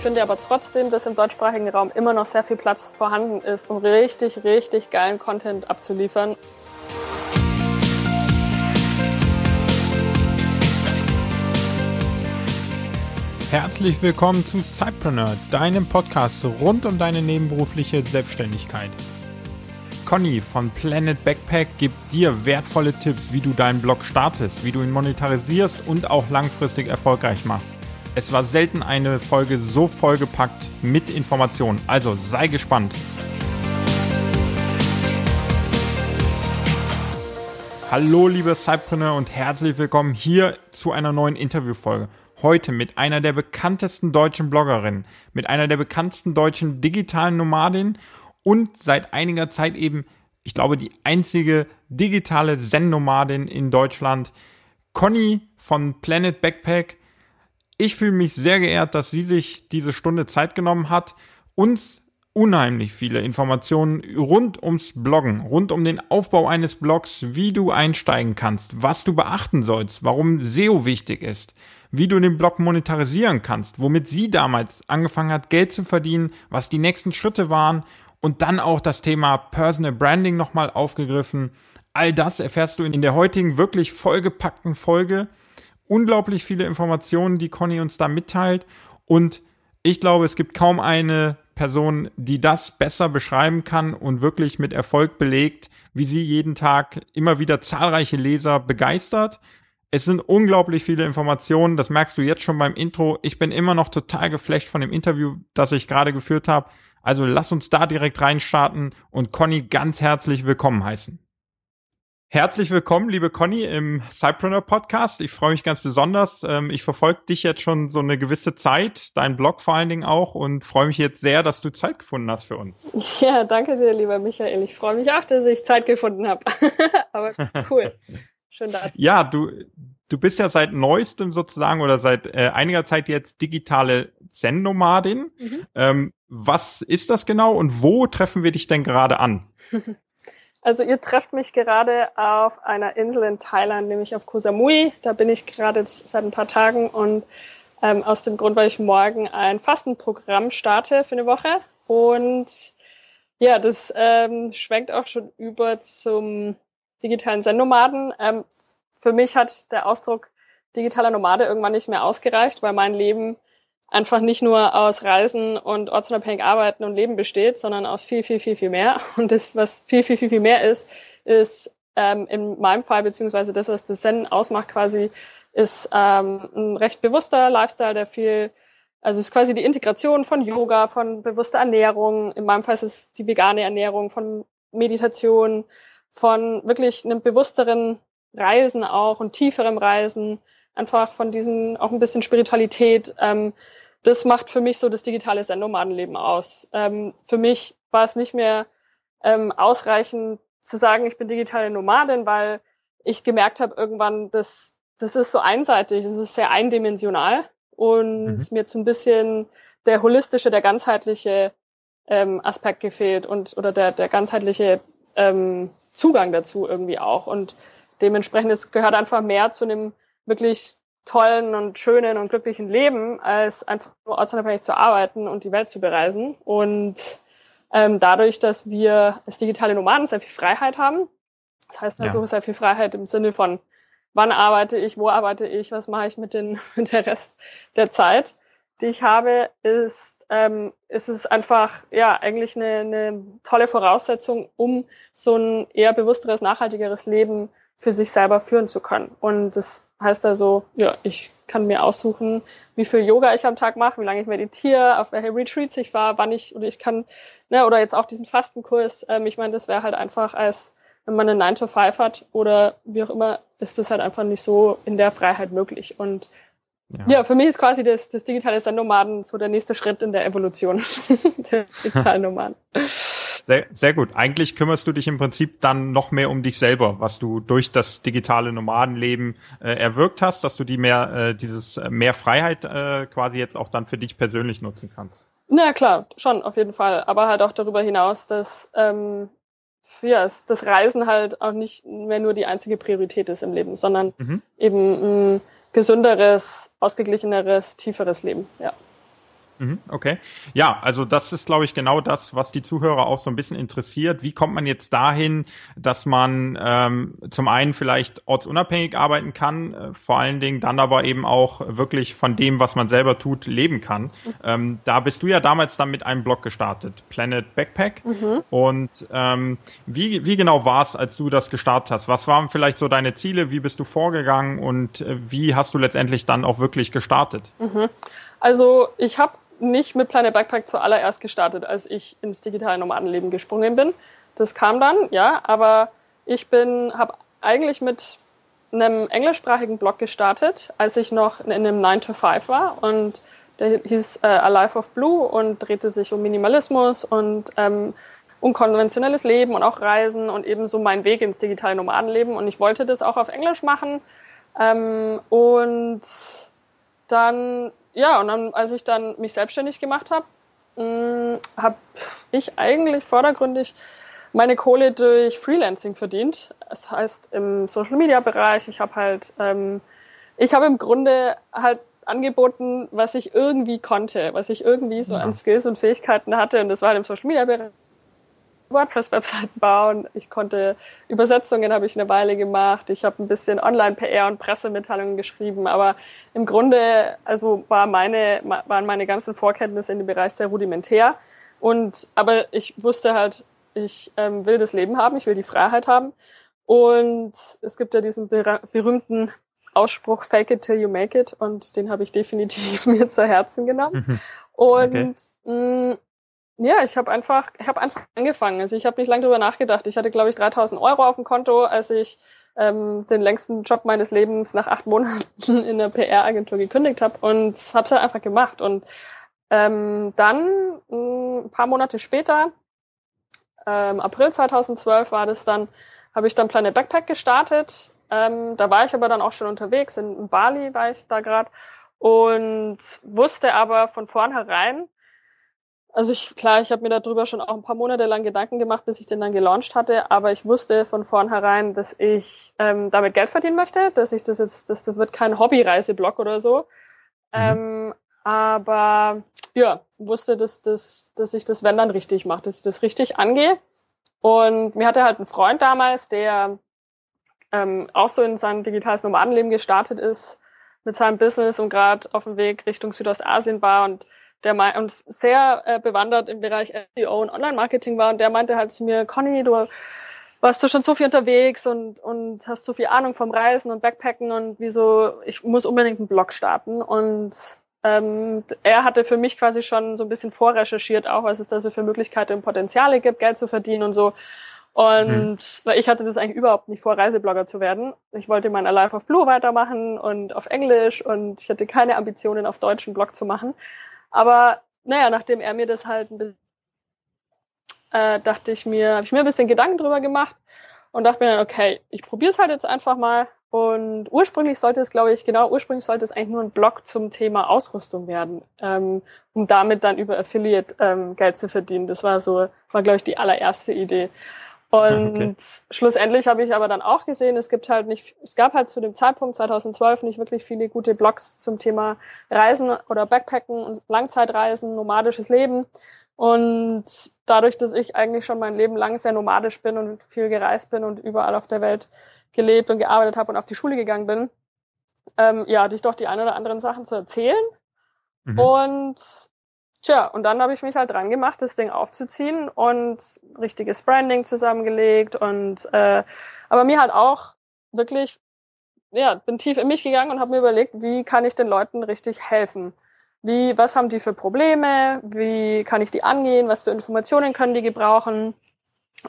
finde aber trotzdem, dass im deutschsprachigen Raum immer noch sehr viel Platz vorhanden ist, um richtig, richtig geilen Content abzuliefern. Herzlich willkommen zu Cypreneur, deinem Podcast rund um deine nebenberufliche Selbstständigkeit. Conny von Planet Backpack gibt dir wertvolle Tipps, wie du deinen Blog startest, wie du ihn monetarisierst und auch langfristig erfolgreich machst. Es war selten eine Folge so vollgepackt mit Informationen, also sei gespannt. Hallo liebe Cypreneur und herzlich willkommen hier zu einer neuen Interviewfolge. Heute mit einer der bekanntesten deutschen Bloggerinnen, mit einer der bekanntesten deutschen digitalen Nomadinnen und seit einiger Zeit eben, ich glaube, die einzige digitale Zen-Nomadin in Deutschland, Conny von Planet Backpack. Ich fühle mich sehr geehrt, dass sie sich diese Stunde Zeit genommen hat, uns unheimlich viele Informationen rund ums Bloggen, rund um den Aufbau eines Blogs, wie du einsteigen kannst, was du beachten sollst, warum SEO wichtig ist, wie du den Blog monetarisieren kannst, womit sie damals angefangen hat, Geld zu verdienen, was die nächsten Schritte waren und dann auch das Thema Personal Branding nochmal aufgegriffen. All das erfährst du in der heutigen wirklich vollgepackten Folge unglaublich viele Informationen, die Conny uns da mitteilt. Und ich glaube, es gibt kaum eine Person, die das besser beschreiben kann und wirklich mit Erfolg belegt, wie sie jeden Tag immer wieder zahlreiche Leser begeistert. Es sind unglaublich viele Informationen, das merkst du jetzt schon beim Intro. Ich bin immer noch total geflecht von dem Interview, das ich gerade geführt habe. Also lass uns da direkt reinstarten und Conny ganz herzlich willkommen heißen. Herzlich willkommen, liebe Conny, im Cypreneur Podcast. Ich freue mich ganz besonders. Ähm, ich verfolge dich jetzt schon so eine gewisse Zeit, deinen Blog vor allen Dingen auch und freue mich jetzt sehr, dass du Zeit gefunden hast für uns. Ja, danke dir, lieber Michael. Ich freue mich auch, dass ich Zeit gefunden habe. Aber cool. Schön da zu Ja, du, du bist ja seit neuestem sozusagen oder seit äh, einiger Zeit jetzt digitale Zen-Nomadin. Mhm. Ähm, was ist das genau und wo treffen wir dich denn gerade an? Also ihr trefft mich gerade auf einer Insel in Thailand, nämlich auf Koh Samui. Da bin ich gerade seit ein paar Tagen und ähm, aus dem Grund, weil ich morgen ein Fastenprogramm starte für eine Woche. Und ja, das ähm, schwenkt auch schon über zum digitalen Zen-Nomaden. Ähm, für mich hat der Ausdruck digitaler Nomade irgendwann nicht mehr ausgereicht, weil mein Leben einfach nicht nur aus Reisen und ortsunabhängig arbeiten und Leben besteht, sondern aus viel, viel, viel, viel mehr. Und das, was viel, viel, viel, viel mehr ist, ist ähm, in meinem Fall, beziehungsweise das, was das Zen ausmacht quasi, ist ähm, ein recht bewusster Lifestyle, der viel, also ist quasi die Integration von Yoga, von bewusster Ernährung. In meinem Fall ist es die vegane Ernährung, von Meditation, von wirklich einem bewussteren Reisen auch und tieferem Reisen, einfach von diesen, auch ein bisschen Spiritualität. Ähm, das macht für mich so das digitale Zen-Nomadenleben aus. Ähm, für mich war es nicht mehr ähm, ausreichend zu sagen, ich bin digitale Nomadin, weil ich gemerkt habe irgendwann, dass das ist so einseitig, es ist sehr eindimensional und mhm. mir so ein bisschen der holistische, der ganzheitliche ähm, Aspekt gefehlt und oder der, der ganzheitliche ähm, Zugang dazu irgendwie auch. Und dementsprechend es gehört einfach mehr zu einem wirklich tollen und schönen und glücklichen Leben, als einfach nur ortsunabhängig zu arbeiten und die Welt zu bereisen. Und ähm, dadurch, dass wir als digitale Nomaden sehr viel Freiheit haben, das heißt also ja. sehr viel Freiheit im Sinne von, wann arbeite ich, wo arbeite ich, was mache ich mit, den, mit der Rest der Zeit, die ich habe, ist, ähm, ist es einfach ja eigentlich eine, eine tolle Voraussetzung, um so ein eher bewussteres, nachhaltigeres Leben für sich selber führen zu können. Und das heißt also, ja, ich kann mir aussuchen, wie viel Yoga ich am Tag mache, wie lange ich meditiere, auf welche Retreats ich war, wann ich, oder ich kann, ne, oder jetzt auch diesen Fastenkurs. Ähm, ich meine, das wäre halt einfach als, wenn man einen 9 to 5 hat oder wie auch immer, ist das halt einfach nicht so in der Freiheit möglich. Und ja, ja für mich ist quasi das, das digitale Zen-Nomaden so der nächste Schritt in der Evolution der digitalen Nomaden. Sehr, sehr gut. Eigentlich kümmerst du dich im Prinzip dann noch mehr um dich selber, was du durch das digitale Nomadenleben äh, erwirkt hast, dass du die mehr, äh, dieses äh, mehr Freiheit äh, quasi jetzt auch dann für dich persönlich nutzen kannst. Na klar, schon auf jeden Fall. Aber halt auch darüber hinaus, dass ähm, ja, das Reisen halt auch nicht mehr nur die einzige Priorität ist im Leben, sondern mhm. eben ein gesünderes, ausgeglicheneres, tieferes Leben. Ja. Mhm, okay. Ja, also das ist, glaube ich, genau das, was die Zuhörer auch so ein bisschen interessiert. Wie kommt man jetzt dahin, dass man ähm, zum einen vielleicht ortsunabhängig arbeiten kann, äh, vor allen Dingen dann aber eben auch wirklich von dem, was man selber tut, leben kann. Ähm, da bist du ja damals dann mit einem Blog gestartet, Planet Backpack. Mhm. Und ähm, wie, wie genau war es, als du das gestartet hast? Was waren vielleicht so deine Ziele? Wie bist du vorgegangen und äh, wie hast du letztendlich dann auch wirklich gestartet? Mhm. Also ich habe nicht mit Planet Backpack zuallererst gestartet, als ich ins digitale Nomadenleben gesprungen bin. Das kam dann, ja, aber ich bin, habe eigentlich mit einem englischsprachigen Blog gestartet, als ich noch in einem 9 to 5 war und der hieß äh, A Life of Blue und drehte sich um Minimalismus und ähm, unkonventionelles Leben und auch Reisen und ebenso mein Weg ins digitale Nomadenleben und ich wollte das auch auf Englisch machen ähm, und dann ja, und dann, als ich dann mich selbstständig gemacht habe, mm, habe ich eigentlich vordergründig meine Kohle durch Freelancing verdient. Das heißt im Social Media Bereich. Ich habe halt, ähm, ich habe im Grunde halt angeboten, was ich irgendwie konnte, was ich irgendwie so ja. an Skills und Fähigkeiten hatte. Und das war halt im Social Media Bereich WordPress-Webseiten bauen. Ich konnte Übersetzungen habe ich eine Weile gemacht. Ich habe ein bisschen Online-PR und Pressemitteilungen geschrieben. Aber im Grunde, also war meine, waren meine ganzen Vorkenntnisse in dem Bereich sehr rudimentär. Und aber ich wusste halt, ich ähm, will das Leben haben, ich will die Freiheit haben. Und es gibt ja diesen berühmten Ausspruch Fake it till you make it und den habe ich definitiv mir zu Herzen genommen. Mhm. Und okay. mh, ja, ich habe einfach, habe einfach angefangen. Also ich habe nicht lange drüber nachgedacht. Ich hatte, glaube ich, 3000 Euro auf dem Konto, als ich ähm, den längsten Job meines Lebens nach acht Monaten in der PR-Agentur gekündigt habe und habe es halt einfach gemacht. Und ähm, dann ein paar Monate später, ähm, April 2012 war das dann, habe ich dann Planet Backpack gestartet. Ähm, da war ich aber dann auch schon unterwegs. In Bali war ich da gerade und wusste aber von vornherein, also ich, klar, ich habe mir darüber schon auch ein paar Monate lang Gedanken gemacht, bis ich den dann gelauncht hatte, aber ich wusste von vornherein, dass ich ähm, damit Geld verdienen möchte, dass ich das jetzt, das wird kein Hobby-Reiseblog oder so. Mhm. Ähm, aber ja, wusste, dass, dass, dass ich das wenn dann richtig mache, dass ich das richtig angehe. Und mir hatte halt ein Freund damals, der ähm, auch so in sein digitales Nomadenleben gestartet ist mit seinem Business und gerade auf dem Weg Richtung Südostasien war und der mein, und sehr äh, bewandert im Bereich SEO und Online-Marketing war. Und der meinte halt zu mir, Conny, du warst du schon so viel unterwegs und, und hast so viel Ahnung vom Reisen und Backpacken und wieso, ich muss unbedingt einen Blog starten. Und ähm, er hatte für mich quasi schon so ein bisschen vorrecherchiert, auch was es da so für Möglichkeiten und Potenziale gibt, Geld zu verdienen und so. Und mhm. weil ich hatte das eigentlich überhaupt nicht vor, Reiseblogger zu werden. Ich wollte mein Alive of Blue weitermachen und auf Englisch und ich hatte keine Ambitionen, auf deutschen Blog zu machen. Aber naja, nachdem er mir das halt ein bisschen, äh, dachte ich mir, habe ich mir ein bisschen Gedanken drüber gemacht und dachte mir dann, okay, ich probiere es halt jetzt einfach mal. Und ursprünglich sollte es, glaube ich, genau, ursprünglich sollte es eigentlich nur ein Blog zum Thema Ausrüstung werden, ähm, um damit dann über Affiliate ähm, Geld zu verdienen. Das war so, war, glaube ich, die allererste Idee. Und okay. schlussendlich habe ich aber dann auch gesehen, es gibt halt nicht, es gab halt zu dem Zeitpunkt 2012 nicht wirklich viele gute Blogs zum Thema Reisen oder Backpacken und Langzeitreisen, nomadisches Leben. Und dadurch, dass ich eigentlich schon mein Leben lang sehr nomadisch bin und viel gereist bin und überall auf der Welt gelebt und gearbeitet habe und auf die Schule gegangen bin, ähm, ja, hatte ich doch die ein oder anderen Sachen zu erzählen. Mhm. Und Tja, und dann habe ich mich halt dran gemacht, das Ding aufzuziehen und richtiges Branding zusammengelegt und äh, aber mir halt auch wirklich, ja, bin tief in mich gegangen und habe mir überlegt, wie kann ich den Leuten richtig helfen? Wie, was haben die für Probleme? Wie kann ich die angehen? Was für Informationen können die gebrauchen?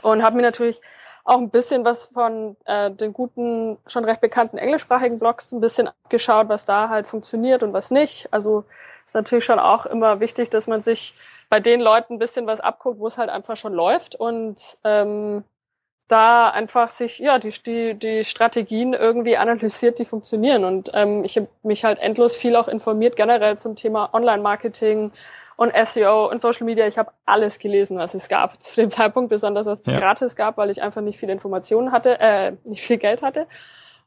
Und habe mir natürlich auch ein bisschen was von äh, den guten, schon recht bekannten englischsprachigen Blogs ein bisschen geschaut, was da halt funktioniert und was nicht. Also ist natürlich schon auch immer wichtig, dass man sich bei den Leuten ein bisschen was abguckt, wo es halt einfach schon läuft und ähm, da einfach sich ja die, die, die Strategien irgendwie analysiert, die funktionieren. Und ähm, ich habe mich halt endlos viel auch informiert generell zum Thema Online-Marketing und SEO und Social Media. Ich habe alles gelesen, was es gab zu dem Zeitpunkt, besonders was es ja. gratis gab, weil ich einfach nicht viele Informationen hatte, äh, nicht viel Geld hatte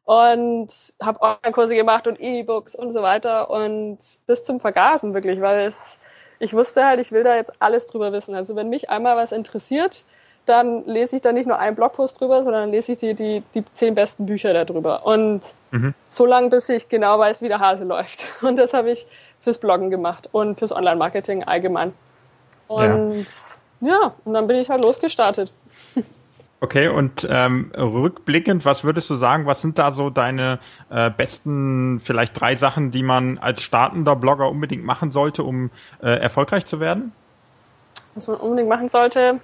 und habe Online-Kurse gemacht und E-Books und so weiter und bis zum Vergasen wirklich, weil es ich wusste halt, ich will da jetzt alles drüber wissen. Also wenn mich einmal was interessiert, dann lese ich da nicht nur einen Blogpost drüber, sondern lese ich die, die, die zehn besten Bücher darüber. Und mhm. so lange, bis ich genau weiß, wie der Hase läuft. Und das habe ich fürs Bloggen gemacht und fürs Online-Marketing allgemein. Und ja. ja, und dann bin ich halt losgestartet. Okay, und ähm, rückblickend, was würdest du sagen, was sind da so deine äh, besten, vielleicht drei Sachen, die man als startender Blogger unbedingt machen sollte, um äh, erfolgreich zu werden? Was man unbedingt machen sollte?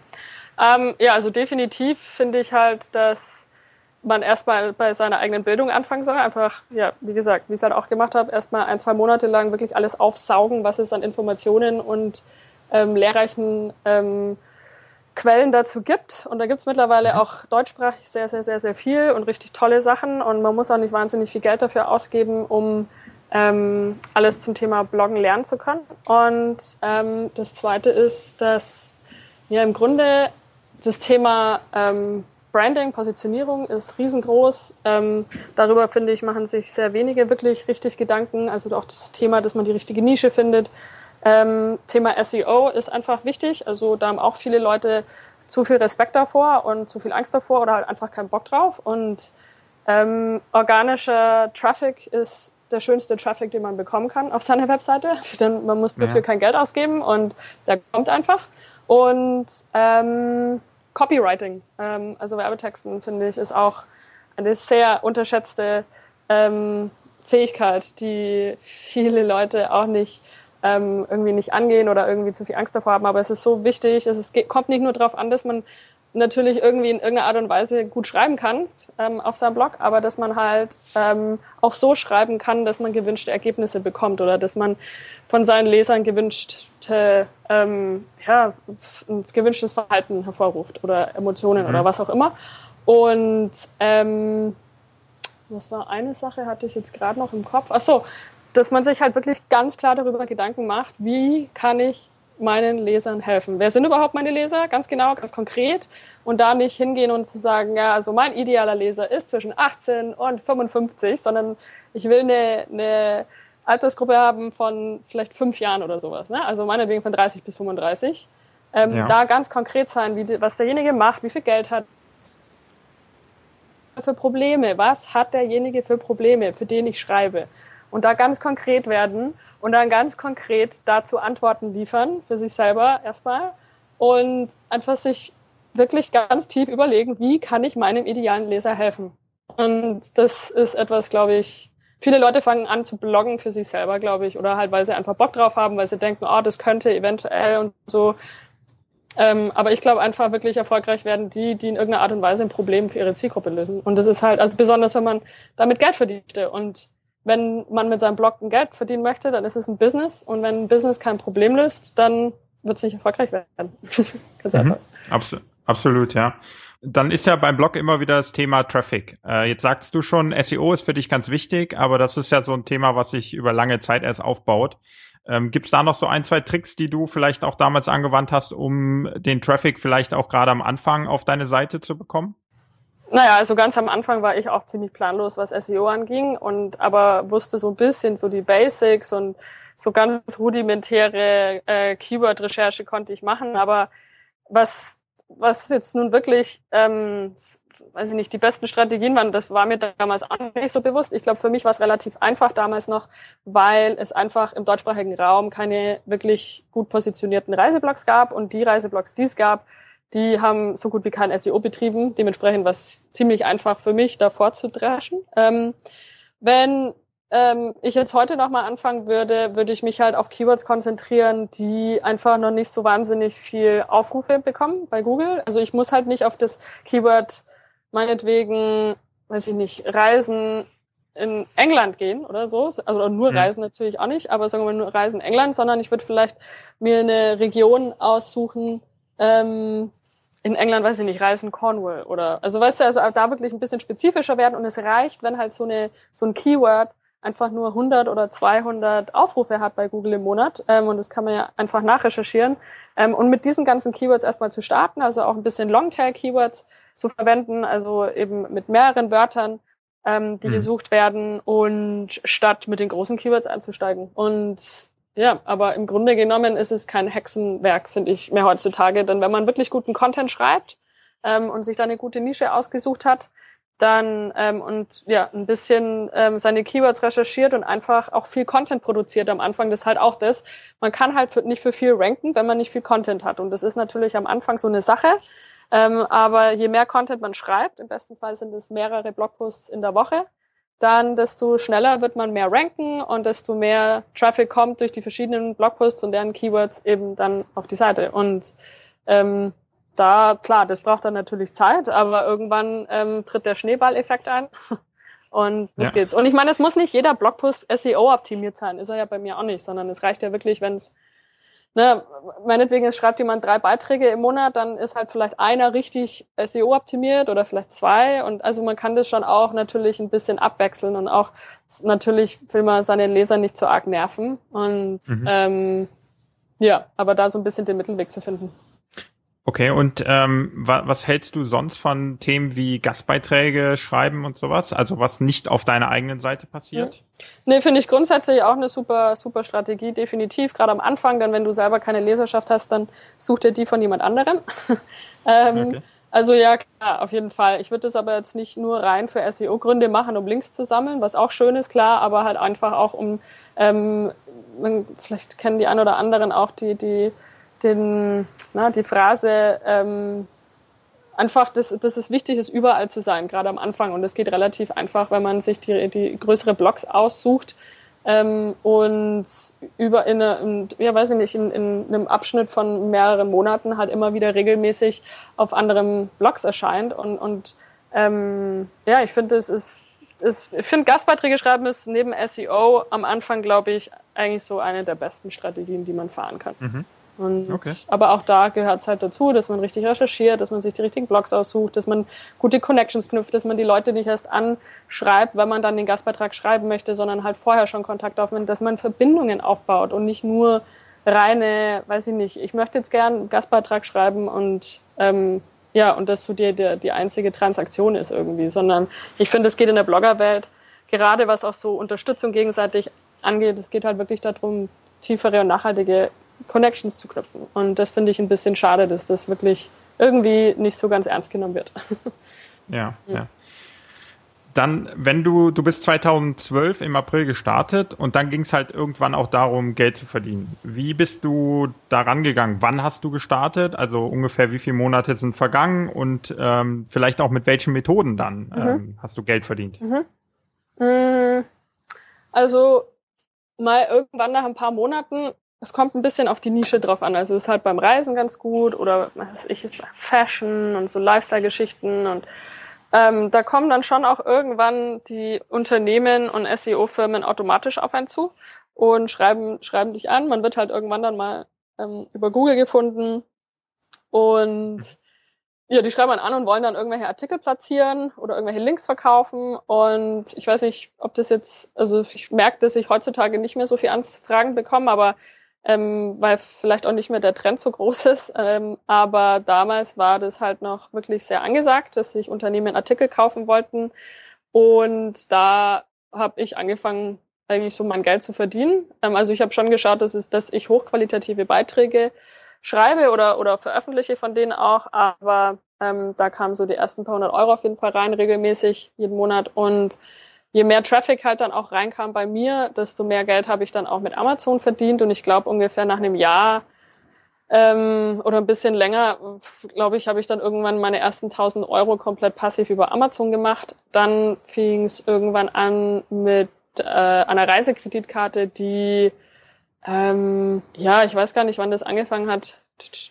Ähm, ja, also definitiv finde ich halt, dass man erstmal bei seiner eigenen Bildung anfangen soll. Einfach, ja, wie gesagt, wie ich es halt auch gemacht habe, erstmal ein, zwei Monate lang wirklich alles aufsaugen, was es an Informationen und ähm, lehrreichen ähm, Quellen dazu gibt. Und da gibt es mittlerweile mhm. auch deutschsprachig sehr, sehr, sehr, sehr viel und richtig tolle Sachen. Und man muss auch nicht wahnsinnig viel Geld dafür ausgeben, um ähm, alles zum Thema Bloggen lernen zu können. Und ähm, das Zweite ist, dass ja im Grunde das Thema ähm, Branding, Positionierung ist riesengroß. Ähm, darüber, finde ich, machen sich sehr wenige wirklich richtig Gedanken. Also auch das Thema, dass man die richtige Nische findet. Ähm, Thema SEO ist einfach wichtig. Also da haben auch viele Leute zu viel Respekt davor und zu viel Angst davor oder halt einfach keinen Bock drauf. Und ähm, organischer Traffic ist der schönste Traffic, den man bekommen kann auf seiner Webseite. Denn man muss dafür ja. kein Geld ausgeben und der kommt einfach. Und ähm, Copywriting, ähm, also Werbetexten, finde ich, ist auch eine sehr unterschätzte ähm, Fähigkeit, die viele Leute auch nicht ähm, irgendwie nicht angehen oder irgendwie zu viel Angst davor haben. Aber es ist so wichtig, es ist, kommt nicht nur darauf an, dass man natürlich irgendwie in irgendeiner Art und Weise gut schreiben kann ähm, auf seinem Blog, aber dass man halt ähm, auch so schreiben kann, dass man gewünschte Ergebnisse bekommt oder dass man von seinen Lesern gewünschte, ähm, ja, ein gewünschtes Verhalten hervorruft oder Emotionen mhm. oder was auch immer. Und ähm, was war eine Sache, hatte ich jetzt gerade noch im Kopf. Ach so, dass man sich halt wirklich ganz klar darüber Gedanken macht, wie kann ich meinen Lesern helfen? Wer sind überhaupt meine Leser? Ganz genau, ganz konkret. Und da nicht hingehen und zu sagen, ja, also mein idealer Leser ist zwischen 18 und 55, sondern ich will eine, eine Altersgruppe haben von vielleicht fünf Jahren oder sowas. Ne? Also meinetwegen von 30 bis 35. Ähm, ja. Da ganz konkret sein, wie, was derjenige macht, wie viel Geld hat, für Probleme, was hat derjenige für Probleme, für den ich schreibe und da ganz konkret werden und dann ganz konkret dazu Antworten liefern für sich selber erstmal und einfach sich wirklich ganz tief überlegen, wie kann ich meinem idealen Leser helfen. Und das ist etwas, glaube ich, viele Leute fangen an zu bloggen für sich selber, glaube ich, oder halt, weil sie einfach Bock drauf haben, weil sie denken, oh, das könnte eventuell und so. Ähm, aber ich glaube einfach wirklich erfolgreich werden die, die in irgendeiner Art und Weise ein Problem für ihre Zielgruppe lösen. Und das ist halt, also besonders wenn man damit Geld verdient. Und wenn man mit seinem Blog ein Geld verdienen möchte, dann ist es ein Business. Und wenn ein Business kein Problem löst, dann wird es nicht erfolgreich werden. Ganz mhm. Absolut, absolut, ja. Dann ist ja beim Blog immer wieder das Thema Traffic. Äh, jetzt sagst du schon, SEO ist für dich ganz wichtig, aber das ist ja so ein Thema, was sich über lange Zeit erst aufbaut. Ähm, Gibt es da noch so ein, zwei Tricks, die du vielleicht auch damals angewandt hast, um den Traffic vielleicht auch gerade am Anfang auf deine Seite zu bekommen? Naja, also ganz am Anfang war ich auch ziemlich planlos, was SEO anging und aber wusste so ein bisschen so die Basics und so ganz rudimentäre äh, Keyword-Recherche konnte ich machen. Aber was, was jetzt nun wirklich, ähm, weiß ich nicht, die besten Strategien waren, das war mir damals auch nicht so bewusst. Ich glaube, für mich war es relativ einfach damals noch, weil es einfach im deutschsprachigen Raum keine wirklich gut positionierten Reiseblogs gab und die Reiseblogs, die es gab, die haben so gut wie kein SEO betrieben. Dementsprechend war es ziemlich einfach für mich, da vorzudreschen. Ähm, wenn ähm, ich jetzt heute nochmal anfangen würde, würde ich mich halt auf Keywords konzentrieren, die einfach noch nicht so wahnsinnig viel Aufrufe bekommen bei Google. Also ich muss halt nicht auf das Keyword meinetwegen, weiß ich nicht, Reisen in England gehen oder so, also nur Reisen natürlich auch nicht, aber sagen wir mal nur Reisen in England, sondern ich würde vielleicht mir eine Region aussuchen, ähm, in England, weiß ich nicht, Reisen Cornwall oder, also weißt du, also da wirklich ein bisschen spezifischer werden und es reicht, wenn halt so eine, so ein Keyword einfach nur 100 oder 200 Aufrufe hat bei Google im Monat ähm, und das kann man ja einfach nachrecherchieren ähm, und mit diesen ganzen Keywords erstmal zu starten, also auch ein bisschen Longtail-Keywords zu verwenden, also eben mit mehreren Wörtern, ähm, die mhm. gesucht werden und statt mit den großen Keywords einzusteigen und ja, aber im Grunde genommen ist es kein Hexenwerk, finde ich, mehr heutzutage. Denn wenn man wirklich guten Content schreibt ähm, und sich da eine gute Nische ausgesucht hat, dann ähm, und ja ein bisschen ähm, seine Keywords recherchiert und einfach auch viel Content produziert am Anfang. Das ist halt auch das. Man kann halt für, nicht für viel ranken, wenn man nicht viel Content hat. Und das ist natürlich am Anfang so eine Sache. Ähm, aber je mehr Content man schreibt, im besten Fall sind es mehrere Blogposts in der Woche, dann desto schneller wird man mehr ranken und desto mehr Traffic kommt durch die verschiedenen Blogposts und deren Keywords eben dann auf die Seite. Und ähm, da, klar, das braucht dann natürlich Zeit, aber irgendwann ähm, tritt der Schneeballeffekt ein. Und das ja. geht's. Und ich meine, es muss nicht jeder Blogpost SEO optimiert sein, ist er ja bei mir auch nicht, sondern es reicht ja wirklich, wenn es, ne, meinetwegen, es schreibt jemand drei Beiträge im Monat, dann ist halt vielleicht einer richtig SEO optimiert oder vielleicht zwei. Und also man kann das schon auch natürlich ein bisschen abwechseln und auch natürlich will man seine Leser nicht zu arg nerven. Und mhm. ähm, ja, aber da so ein bisschen den Mittelweg zu finden. Okay, und ähm, wa was hältst du sonst von Themen wie Gastbeiträge schreiben und sowas? Also was nicht auf deiner eigenen Seite passiert? Mhm. Nee, finde ich grundsätzlich auch eine super, super Strategie, definitiv. Gerade am Anfang, denn wenn du selber keine Leserschaft hast, dann such dir die von jemand anderem. ähm, okay. Also ja, klar, auf jeden Fall. Ich würde das aber jetzt nicht nur rein für SEO-Gründe machen, um Links zu sammeln, was auch schön ist, klar, aber halt einfach auch um, ähm, vielleicht kennen die ein oder anderen auch die, die den, na, die Phrase, ähm, einfach, dass, dass es wichtig ist, überall zu sein, gerade am Anfang. Und es geht relativ einfach, wenn man sich die, die größere Blogs aussucht ähm, und über in, eine, ja weiß ich nicht, in, in einem Abschnitt von mehreren Monaten halt immer wieder regelmäßig auf anderen Blogs erscheint. Und, und ähm, ja, ich finde, es ist, ist, ich finde, Gastbeiträge schreiben ist neben SEO am Anfang, glaube ich, eigentlich so eine der besten Strategien, die man fahren kann. Mhm. Und, okay. Aber auch da gehört es halt dazu, dass man richtig recherchiert, dass man sich die richtigen Blogs aussucht, dass man gute Connections knüpft, dass man die Leute nicht erst anschreibt, wenn man dann den Gastbeitrag schreiben möchte, sondern halt vorher schon Kontakt aufnimmt, dass man Verbindungen aufbaut und nicht nur reine, weiß ich nicht, ich möchte jetzt gern einen Gastbeitrag schreiben und ähm, ja, und das zu dir die, die einzige Transaktion ist irgendwie, sondern ich finde, es geht in der Bloggerwelt, gerade was auch so Unterstützung gegenseitig angeht, es geht halt wirklich darum, tiefere und nachhaltige Connections zu knüpfen. Und das finde ich ein bisschen schade, dass das wirklich irgendwie nicht so ganz ernst genommen wird. Ja, ja. ja. Dann, wenn du, du bist 2012 im April gestartet und dann ging es halt irgendwann auch darum, Geld zu verdienen. Wie bist du da rangegangen? Wann hast du gestartet? Also ungefähr wie viele Monate sind vergangen und ähm, vielleicht auch mit welchen Methoden dann mhm. ähm, hast du Geld verdient? Mhm. Mm, also mal irgendwann nach ein paar Monaten es kommt ein bisschen auf die Nische drauf an. Also ist halt beim Reisen ganz gut oder was ich Fashion und so Lifestyle-Geschichten und ähm, da kommen dann schon auch irgendwann die Unternehmen und SEO-Firmen automatisch auf einen zu und schreiben, schreiben dich an. Man wird halt irgendwann dann mal ähm, über Google gefunden und ja, die schreiben an und wollen dann irgendwelche Artikel platzieren oder irgendwelche Links verkaufen. Und ich weiß nicht, ob das jetzt, also ich merke, dass ich heutzutage nicht mehr so viel Anfragen bekomme, aber ähm, weil vielleicht auch nicht mehr der Trend so groß ist. Ähm, aber damals war das halt noch wirklich sehr angesagt, dass sich Unternehmen Artikel kaufen wollten. Und da habe ich angefangen, eigentlich so mein Geld zu verdienen. Ähm, also ich habe schon geschaut, dass, es, dass ich hochqualitative Beiträge schreibe oder, oder veröffentliche von denen auch. Aber ähm, da kamen so die ersten paar hundert Euro auf jeden Fall rein, regelmäßig jeden Monat. Und je mehr Traffic halt dann auch reinkam bei mir, desto mehr Geld habe ich dann auch mit Amazon verdient. Und ich glaube, ungefähr nach einem Jahr ähm, oder ein bisschen länger, glaube ich, habe ich dann irgendwann meine ersten 1000 Euro komplett passiv über Amazon gemacht. Dann fing es irgendwann an mit äh, einer Reisekreditkarte, die, ähm, ja, ich weiß gar nicht, wann das angefangen hat.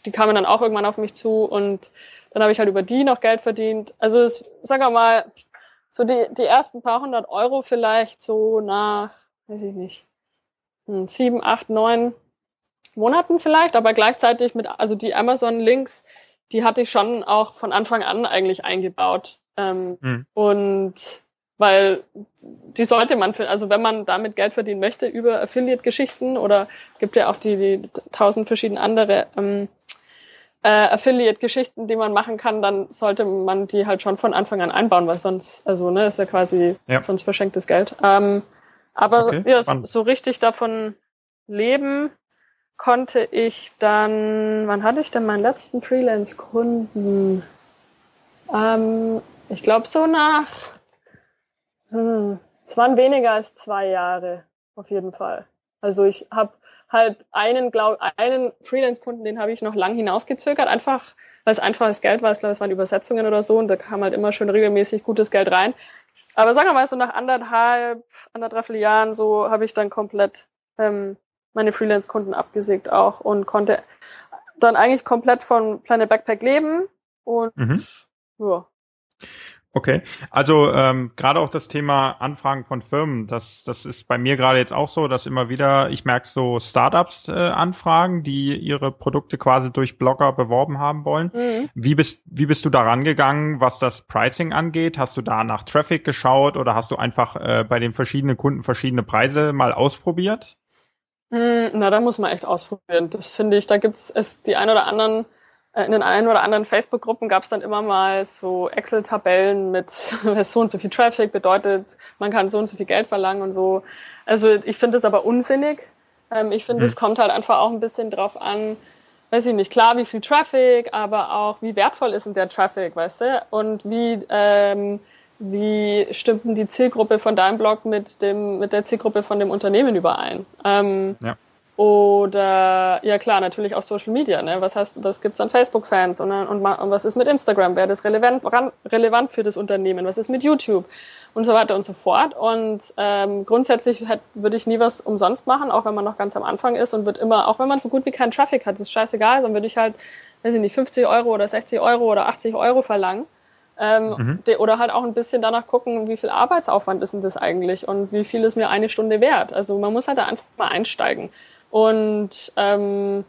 Die kamen dann auch irgendwann auf mich zu und dann habe ich halt über die noch Geld verdient. Also es, sag mal, so die, die ersten paar hundert Euro vielleicht so nach, weiß ich nicht, hm, sieben, acht, neun Monaten vielleicht, aber gleichzeitig mit, also die Amazon-Links, die hatte ich schon auch von Anfang an eigentlich eingebaut. Ähm, mhm. Und weil die sollte man, also wenn man damit Geld verdienen möchte über Affiliate-Geschichten oder gibt ja auch die, die tausend verschiedene andere ähm, äh, Affiliate-Geschichten, die man machen kann, dann sollte man die halt schon von Anfang an einbauen, weil sonst, also ne, ist ja quasi ja. sonst verschenktes Geld. Ähm, aber okay, ja, so, so richtig davon leben konnte ich dann, wann hatte ich denn meinen letzten Freelance-Kunden? Ähm, ich glaube so nach, hm, es waren weniger als zwei Jahre, auf jeden Fall. Also ich habe halt einen, glaub, einen Freelance-Kunden, den habe ich noch lang hinausgezögert, einfach weil es einfaches Geld war. Ich glaube, es waren Übersetzungen oder so und da kam halt immer schön regelmäßig gutes Geld rein. Aber sagen wir mal, so nach anderthalb, anderthalb Jahren so habe ich dann komplett ähm, meine Freelance-Kunden abgesägt auch und konnte dann eigentlich komplett von Planet Backpack leben und mhm. ja. Okay, also ähm, gerade auch das Thema Anfragen von Firmen, das, das ist bei mir gerade jetzt auch so, dass immer wieder, ich merke so Startups äh, anfragen, die ihre Produkte quasi durch Blogger beworben haben wollen. Mhm. Wie, bist, wie bist du da rangegangen, was das Pricing angeht? Hast du da nach Traffic geschaut oder hast du einfach äh, bei den verschiedenen Kunden verschiedene Preise mal ausprobiert? Mhm, na, da muss man echt ausprobieren. Das finde ich, da gibt's es die ein oder anderen in den einen oder anderen Facebook-Gruppen gab es dann immer mal so Excel-Tabellen mit so und so viel Traffic bedeutet, man kann so und so viel Geld verlangen und so. Also ich finde das aber unsinnig. Ähm, ich finde, es mhm. kommt halt einfach auch ein bisschen drauf an, weiß ich nicht, klar, wie viel Traffic, aber auch wie wertvoll ist denn der Traffic, weißt du? Und wie, ähm, wie stimmt denn die Zielgruppe von deinem Blog mit dem, mit der Zielgruppe von dem Unternehmen überein? Ähm, ja. Oder ja klar, natürlich auch Social Media. Ne? Was heißt, was gibt's an Facebook-Fans und, und, und, was ist mit Instagram? Wäre das relevant, relevant für das Unternehmen? Was ist mit YouTube? Und so weiter und so fort. Und ähm, grundsätzlich würde ich nie was umsonst machen, auch wenn man noch ganz am Anfang ist und wird immer, auch wenn man so gut wie keinen Traffic hat, ist scheißegal, dann würde ich halt, weiß ich nicht, 50 Euro oder 60 Euro oder 80 Euro verlangen. Ähm, mhm. de, oder halt auch ein bisschen danach gucken, wie viel Arbeitsaufwand ist denn das eigentlich und wie viel ist mir eine Stunde wert. Also man muss halt da einfach mal einsteigen. Und ähm,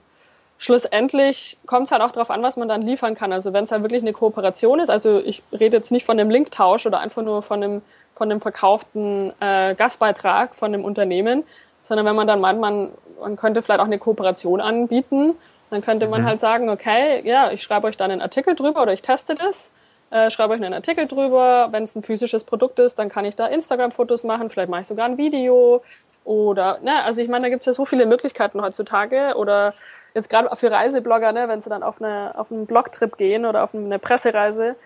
schlussendlich kommt es halt auch darauf an, was man dann liefern kann. Also wenn es halt wirklich eine Kooperation ist, also ich rede jetzt nicht von einem Linktausch oder einfach nur von einem, von einem verkauften äh, Gastbeitrag von dem Unternehmen, sondern wenn man dann meint, man, man könnte vielleicht auch eine Kooperation anbieten, dann könnte man mhm. halt sagen, okay, ja, ich schreibe euch dann einen Artikel drüber oder ich teste das, äh, schreibe euch einen Artikel drüber. Wenn es ein physisches Produkt ist, dann kann ich da Instagram-Fotos machen, vielleicht mache ich sogar ein Video, oder, ne, also ich meine, da gibt es ja so viele Möglichkeiten heutzutage. Oder jetzt gerade für Reiseblogger, ne, wenn sie dann auf, eine, auf einen Blogtrip gehen oder auf eine Pressereise,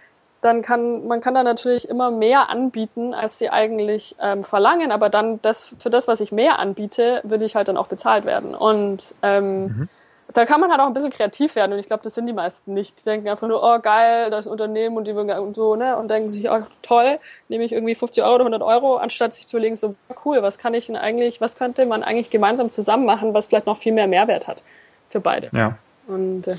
dann kann man kann da natürlich immer mehr anbieten, als sie eigentlich ähm, verlangen. Aber dann das für das, was ich mehr anbiete, will ich halt dann auch bezahlt werden. Und ähm, mhm da kann man halt auch ein bisschen kreativ werden und ich glaube, das sind die meisten nicht. Die denken einfach nur, oh geil, das Unternehmen und die und so, ne? Und denken sich, oh toll, nehme ich irgendwie 50 Euro oder 100 Euro, anstatt sich zu überlegen, so cool, was kann ich denn eigentlich, was könnte man eigentlich gemeinsam zusammen machen, was vielleicht noch viel mehr Mehrwert hat für beide. Ja. Und äh,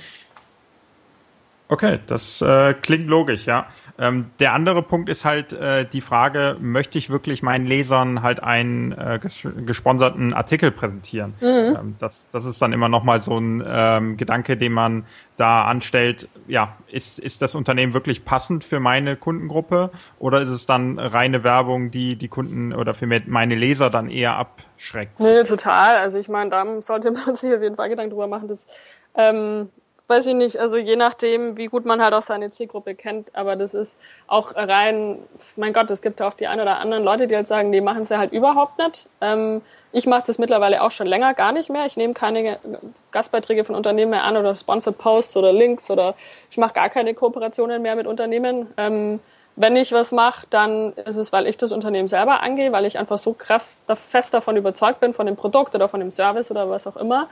Okay, das äh, klingt logisch, ja. Ähm, der andere Punkt ist halt äh, die Frage, möchte ich wirklich meinen Lesern halt einen äh, ges gesponserten Artikel präsentieren? Mhm. Ähm, das, das ist dann immer nochmal so ein ähm, Gedanke, den man da anstellt. Ja, ist, ist das Unternehmen wirklich passend für meine Kundengruppe oder ist es dann reine Werbung, die die Kunden oder für meine Leser dann eher abschreckt? Nee, total. Also ich meine, da sollte man sich auf jeden Fall Gedanken drüber machen, dass ähm, weiß ich nicht, also je nachdem, wie gut man halt auch seine Zielgruppe kennt, aber das ist auch rein, mein Gott, es gibt auch die ein oder anderen Leute, die halt sagen, die machen es ja halt überhaupt nicht. Ähm, ich mache das mittlerweile auch schon länger gar nicht mehr. Ich nehme keine Gastbeiträge von Unternehmen mehr an oder Sponsored Posts oder Links oder ich mache gar keine Kooperationen mehr mit Unternehmen. Ähm, wenn ich was mache, dann ist es, weil ich das Unternehmen selber angehe, weil ich einfach so krass fest davon überzeugt bin, von dem Produkt oder von dem Service oder was auch immer,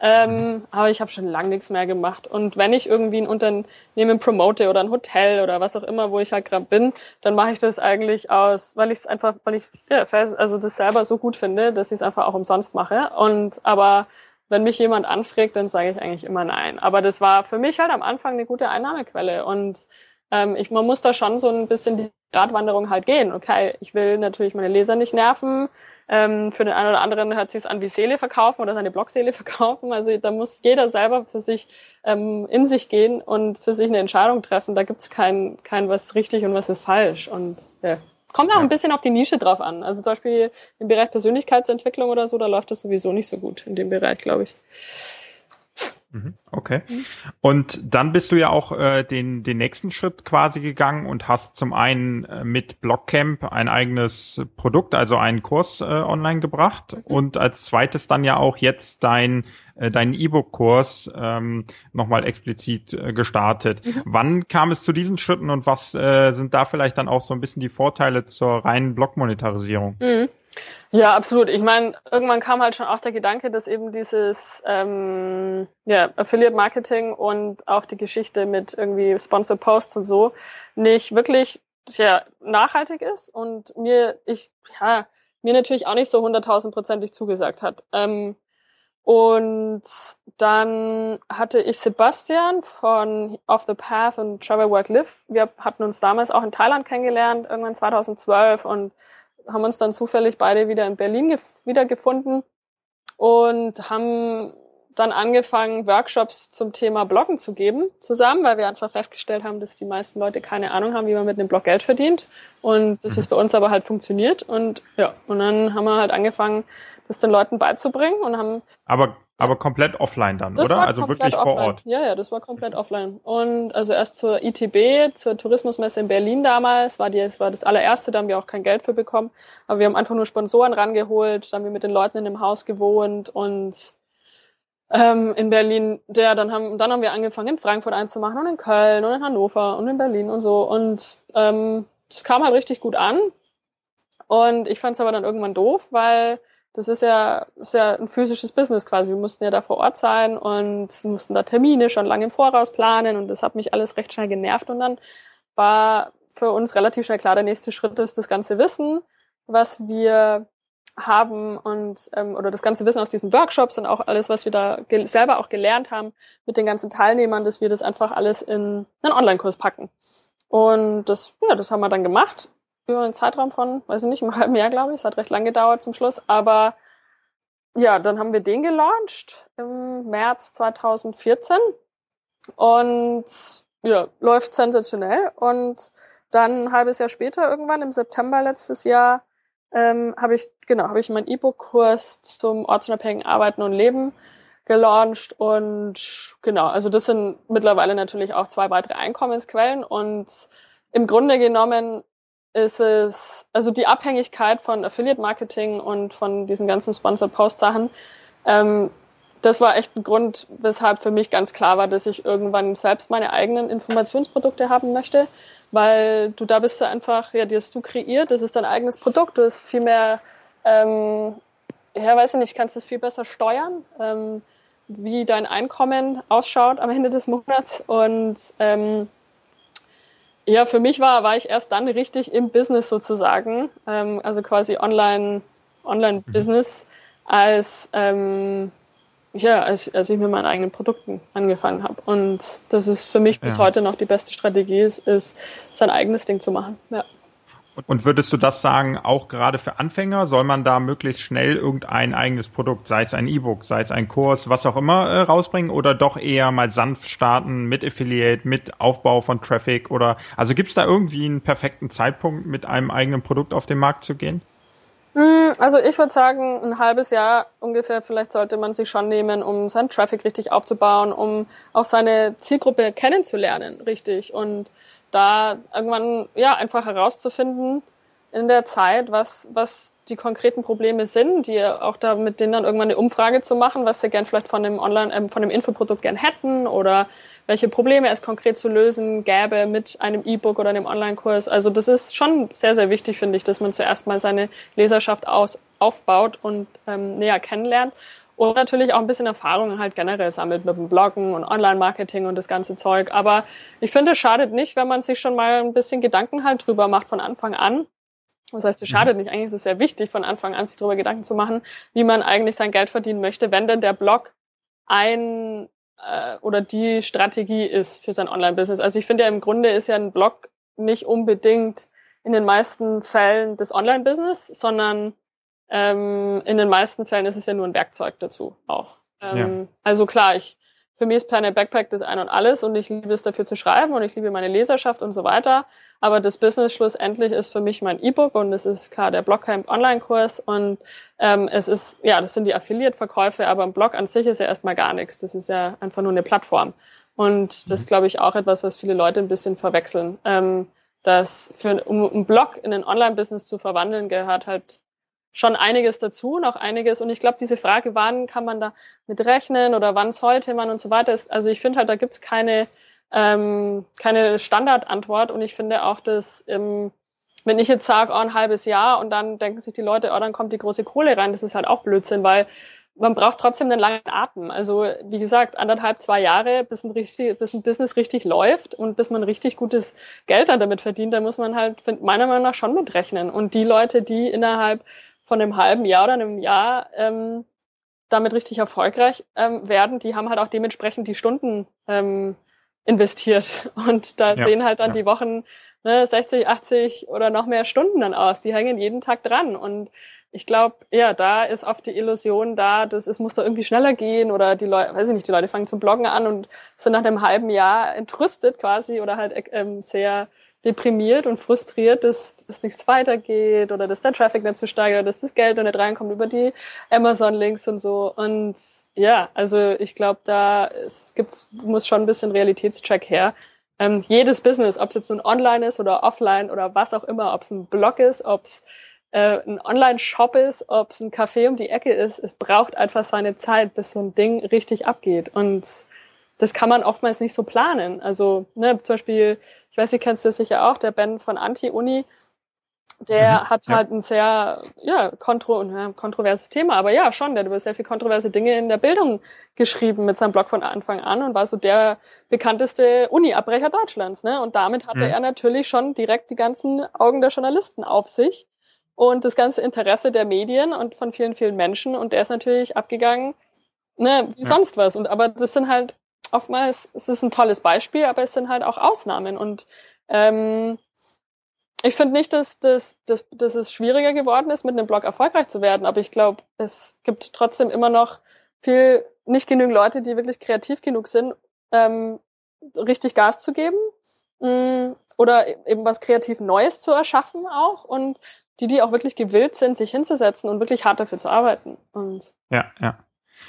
ähm, aber ich habe schon lange nichts mehr gemacht. Und wenn ich irgendwie ein Unternehmen promote oder ein Hotel oder was auch immer, wo ich halt gerade bin, dann mache ich das eigentlich aus, weil ich es einfach, weil ich ja, also das selber so gut finde, dass ich es einfach auch umsonst mache. Und aber wenn mich jemand anfragt, dann sage ich eigentlich immer nein. Aber das war für mich halt am Anfang eine gute Einnahmequelle. Und ähm, ich, man muss da schon so ein bisschen die Radwanderung halt gehen. Okay, ich will natürlich meine Leser nicht nerven. Ähm, für den einen oder anderen hört sich an wie Seele verkaufen oder seine Blogseele verkaufen. Also da muss jeder selber für sich ähm, in sich gehen und für sich eine Entscheidung treffen. Da gibt's kein, kein was richtig und was ist falsch. Und ja. Kommt auch ein bisschen auf die Nische drauf an. Also zum Beispiel im Bereich Persönlichkeitsentwicklung oder so, da läuft das sowieso nicht so gut in dem Bereich, glaube ich. Mhm, okay. Mhm. Und dann bist du ja auch äh, den, den nächsten Schritt quasi gegangen und hast zum einen äh, mit Blockcamp ein eigenes Produkt, also einen Kurs äh, online gebracht mhm. und als zweites dann ja auch jetzt dein äh, deinen E-Book-Kurs ähm, nochmal explizit äh, gestartet. Mhm. Wann kam es zu diesen Schritten und was äh, sind da vielleicht dann auch so ein bisschen die Vorteile zur reinen Blog-Monetarisierung? Mhm. Ja, absolut. Ich meine, irgendwann kam halt schon auch der Gedanke, dass eben dieses ähm, ja, Affiliate-Marketing und auch die Geschichte mit irgendwie Sponsor Posts und so nicht wirklich ja, nachhaltig ist und mir ich ja mir natürlich auch nicht so hunderttausendprozentig zugesagt hat. Ähm, und dann hatte ich Sebastian von Off the Path und Travel Work Live. Wir hatten uns damals auch in Thailand kennengelernt, irgendwann 2012 und haben uns dann zufällig beide wieder in Berlin wiedergefunden und haben dann angefangen, Workshops zum Thema Bloggen zu geben, zusammen, weil wir einfach festgestellt haben, dass die meisten Leute keine Ahnung haben, wie man mit einem Blog Geld verdient. Und das mhm. ist bei uns aber halt funktioniert. Und ja, und dann haben wir halt angefangen, das den Leuten beizubringen und haben. Aber aber komplett offline dann, das oder? also wirklich offline. vor Ort. Ja, ja, das war komplett offline. Und also erst zur ITB, zur Tourismusmesse in Berlin damals, war die, das war das allererste, da haben wir auch kein Geld für bekommen. Aber wir haben einfach nur Sponsoren rangeholt, dann haben wir mit den Leuten in dem Haus gewohnt und ähm, in Berlin, der, dann haben, dann haben wir angefangen, in Frankfurt einzumachen und in Köln und in Hannover und in Berlin und so. Und ähm, das kam halt richtig gut an. Und ich fand es aber dann irgendwann doof, weil das ist ja, ist ja ein physisches Business quasi. Wir mussten ja da vor Ort sein und mussten da Termine schon lange im Voraus planen und das hat mich alles recht schnell genervt und dann war für uns relativ schnell klar, der nächste Schritt ist das ganze Wissen, was wir haben und ähm, oder das ganze Wissen aus diesen Workshops und auch alles, was wir da selber auch gelernt haben mit den ganzen Teilnehmern, dass wir das einfach alles in einen Online-Kurs packen. Und das, ja, das haben wir dann gemacht über einen Zeitraum von, weiß ich nicht, einem halben Jahr, glaube ich. Es hat recht lang gedauert zum Schluss. Aber ja, dann haben wir den gelauncht im März 2014 und ja, läuft sensationell. Und dann ein halbes Jahr später, irgendwann im September letztes Jahr, ähm, habe ich, genau, habe ich meinen E-Book-Kurs zum ortsunabhängigen Arbeiten und Leben gelauncht und genau, also das sind mittlerweile natürlich auch zwei weitere Einkommensquellen und im Grunde genommen ist es, also die Abhängigkeit von Affiliate Marketing und von diesen ganzen Sponsored Post Sachen, ähm, das war echt ein Grund, weshalb für mich ganz klar war, dass ich irgendwann selbst meine eigenen Informationsprodukte haben möchte, weil du da bist du einfach, ja, die hast du kreiert, das ist dein eigenes Produkt, du hast viel mehr, ähm, ja, weiß ich nicht, kannst es viel besser steuern, ähm, wie dein Einkommen ausschaut am Ende des Monats und ähm, ja, für mich war, war ich erst dann richtig im Business sozusagen, ähm, also quasi online, Online-Business, mhm. als, ähm, ja, als, als ich mit meinen eigenen Produkten angefangen habe. Und das ist für mich bis ja. heute noch die beste Strategie, ist, ist sein eigenes Ding zu machen. Ja. Und würdest du das sagen, auch gerade für Anfänger, soll man da möglichst schnell irgendein eigenes Produkt, sei es ein E-Book, sei es ein Kurs, was auch immer, äh, rausbringen oder doch eher mal sanft starten mit Affiliate, mit Aufbau von Traffic oder also gibt es da irgendwie einen perfekten Zeitpunkt, mit einem eigenen Produkt auf den Markt zu gehen? Hm, also ich würde sagen, ein halbes Jahr ungefähr vielleicht sollte man sich schon nehmen, um seinen Traffic richtig aufzubauen, um auch seine Zielgruppe kennenzulernen, richtig. Und da irgendwann ja einfach herauszufinden in der Zeit, was, was die konkreten Probleme sind, die auch da mit denen dann irgendwann eine Umfrage zu machen, was sie gern vielleicht von dem Online, äh, von dem Infoprodukt gern hätten oder welche Probleme es konkret zu lösen gäbe mit einem E-Book oder einem Online-Kurs. Also das ist schon sehr, sehr wichtig, finde ich, dass man zuerst mal seine Leserschaft aus, aufbaut und ähm, näher kennenlernt und natürlich auch ein bisschen Erfahrung halt generell sammelt mit dem Bloggen und Online-Marketing und das ganze Zeug. Aber ich finde, es schadet nicht, wenn man sich schon mal ein bisschen Gedanken halt drüber macht von Anfang an. Das heißt, es schadet mhm. nicht. Eigentlich ist es sehr wichtig, von Anfang an sich darüber Gedanken zu machen, wie man eigentlich sein Geld verdienen möchte, wenn denn der Blog ein äh, oder die Strategie ist für sein Online-Business. Also ich finde ja im Grunde ist ja ein Blog nicht unbedingt in den meisten Fällen das Online-Business, sondern ähm, in den meisten Fällen ist es ja nur ein Werkzeug dazu auch. Ähm, ja. Also klar, ich für mich ist Planet Backpack das Ein und Alles und ich liebe es dafür zu schreiben und ich liebe meine Leserschaft und so weiter. Aber das Business schlussendlich ist für mich mein E-Book und es ist klar der Blogcamp Online-Kurs und ähm, es ist, ja, das sind die Affiliate-Verkäufe, aber ein Blog an sich ist ja erstmal gar nichts. Das ist ja einfach nur eine Plattform. Und das ist, mhm. glaube ich, auch etwas, was viele Leute ein bisschen verwechseln. Ähm, dass für, um einen Blog in ein Online-Business zu verwandeln, gehört halt schon einiges dazu, noch einiges. Und ich glaube, diese Frage, wann kann man da mit rechnen oder wann sollte man und so weiter, ist, also ich finde halt, da gibt's keine, ähm, keine Standardantwort. Und ich finde auch, dass ähm, wenn ich jetzt sage, oh, ein halbes Jahr und dann denken sich die Leute, oh, dann kommt die große Kohle rein, das ist halt auch Blödsinn, weil man braucht trotzdem einen langen Atem. Also wie gesagt, anderthalb, zwei Jahre, bis ein, richtig, bis ein Business richtig läuft und bis man richtig gutes Geld dann damit verdient, da muss man halt meiner Meinung nach schon mitrechnen. Und die Leute, die innerhalb von einem halben Jahr oder einem Jahr ähm, damit richtig erfolgreich ähm, werden, die haben halt auch dementsprechend die Stunden ähm, investiert. Und da ja, sehen halt dann ja. die Wochen ne, 60, 80 oder noch mehr Stunden dann aus. Die hängen jeden Tag dran. Und ich glaube, ja, da ist oft die Illusion da, dass es muss da irgendwie schneller gehen oder die Leute, weiß ich nicht, die Leute fangen zum Bloggen an und sind nach einem halben Jahr entrüstet quasi oder halt ähm, sehr deprimiert und frustriert, dass, dass nichts weitergeht oder dass der Traffic nicht so steigt oder dass das Geld noch nicht reinkommt über die Amazon-Links und so. Und ja, also ich glaube, da es gibt's, muss schon ein bisschen Realitätscheck her. Ähm, jedes Business, ob es jetzt nun online ist oder offline oder was auch immer, ob es ein Blog ist, ob es äh, ein Online-Shop ist, ob es ein Café um die Ecke ist, es braucht einfach seine Zeit, bis so ein Ding richtig abgeht. Und das kann man oftmals nicht so planen. Also ne, zum Beispiel ich weiß, ihr kennst das sicher auch, der Ben von Anti-Uni, der mhm, hat ja. halt ein sehr ja, kontro ja, kontroverses Thema, aber ja, schon, der hat über sehr viel kontroverse Dinge in der Bildung geschrieben mit seinem Blog von Anfang an und war so der bekannteste Uni-Abbrecher Deutschlands. Ne? Und damit hatte mhm. er natürlich schon direkt die ganzen Augen der Journalisten auf sich und das ganze Interesse der Medien und von vielen, vielen Menschen. Und der ist natürlich abgegangen, ne, wie ja. sonst was. Und aber das sind halt oftmals, es ist ein tolles Beispiel, aber es sind halt auch Ausnahmen. Und ähm, ich finde nicht, dass, dass, dass, dass es schwieriger geworden ist, mit einem Blog erfolgreich zu werden, aber ich glaube, es gibt trotzdem immer noch viel, nicht genügend Leute, die wirklich kreativ genug sind, ähm, richtig Gas zu geben mh, mm, oder eben was kreativ Neues zu erschaffen auch und die, die auch wirklich gewillt sind, sich hinzusetzen und wirklich hart dafür zu arbeiten. Und ja, ja.